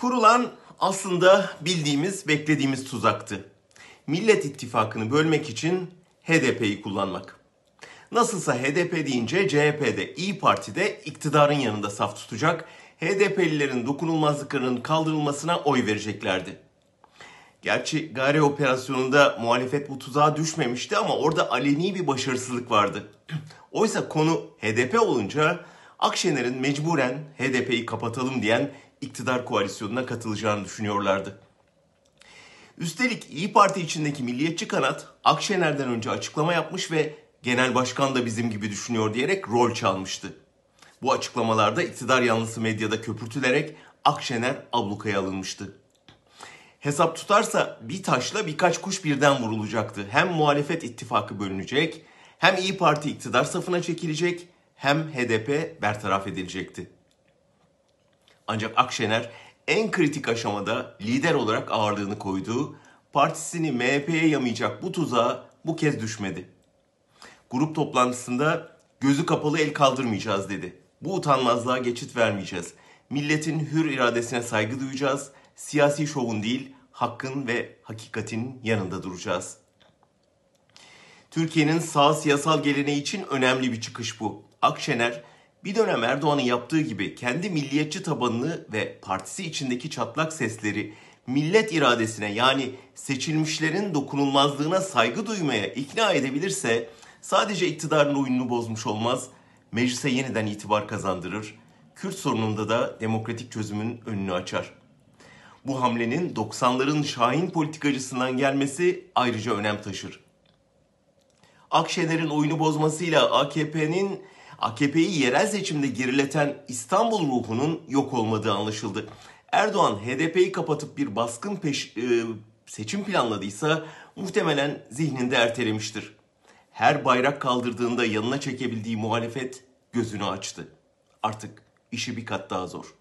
Kurulan aslında bildiğimiz, beklediğimiz tuzaktı. Millet İttifakı'nı bölmek için HDP'yi kullanmak. Nasılsa HDP deyince CHP'de, İyi Parti'de iktidarın yanında saf tutacak, HDP'lilerin dokunulmazlıklarının kaldırılmasına oy vereceklerdi. Gerçi Gare operasyonunda muhalefet bu tuzağa düşmemişti ama orada aleni bir başarısızlık vardı. Oysa konu HDP olunca Akşener'in mecburen HDP'yi kapatalım diyen iktidar koalisyonuna katılacağını düşünüyorlardı. Üstelik İyi Parti içindeki milliyetçi kanat Akşener'den önce açıklama yapmış ve genel başkan da bizim gibi düşünüyor diyerek rol çalmıştı. Bu açıklamalarda iktidar yanlısı medyada köpürtülerek Akşener ablukaya alınmıştı. Hesap tutarsa bir taşla birkaç kuş birden vurulacaktı. Hem muhalefet ittifakı bölünecek, hem İyi Parti iktidar safına çekilecek, hem HDP bertaraf edilecekti. Ancak Akşener en kritik aşamada lider olarak ağırlığını koyduğu, partisini MHP'ye yamayacak bu tuzağa bu kez düşmedi. Grup toplantısında gözü kapalı el kaldırmayacağız dedi. Bu utanmazlığa geçit vermeyeceğiz. Milletin hür iradesine saygı duyacağız. Siyasi şovun değil, hakkın ve hakikatin yanında duracağız. Türkiye'nin sağ siyasal geleneği için önemli bir çıkış bu. Akşener bir dönem Erdoğan'ın yaptığı gibi kendi milliyetçi tabanını ve partisi içindeki çatlak sesleri millet iradesine yani seçilmişlerin dokunulmazlığına saygı duymaya ikna edebilirse sadece iktidarın oyununu bozmuş olmaz, meclise yeniden itibar kazandırır, Kürt sorununda da demokratik çözümün önünü açar. Bu hamlenin 90'ların Şahin politikacısından gelmesi ayrıca önem taşır. Akşener'in oyunu bozmasıyla AKP'nin AKP'yi yerel seçimde gerileten İstanbul ruhunun yok olmadığı anlaşıldı. Erdoğan HDP'yi kapatıp bir baskın peş, e, seçim planladıysa muhtemelen zihninde ertelemiştir. Her bayrak kaldırdığında yanına çekebildiği muhalefet gözünü açtı. Artık işi bir kat daha zor.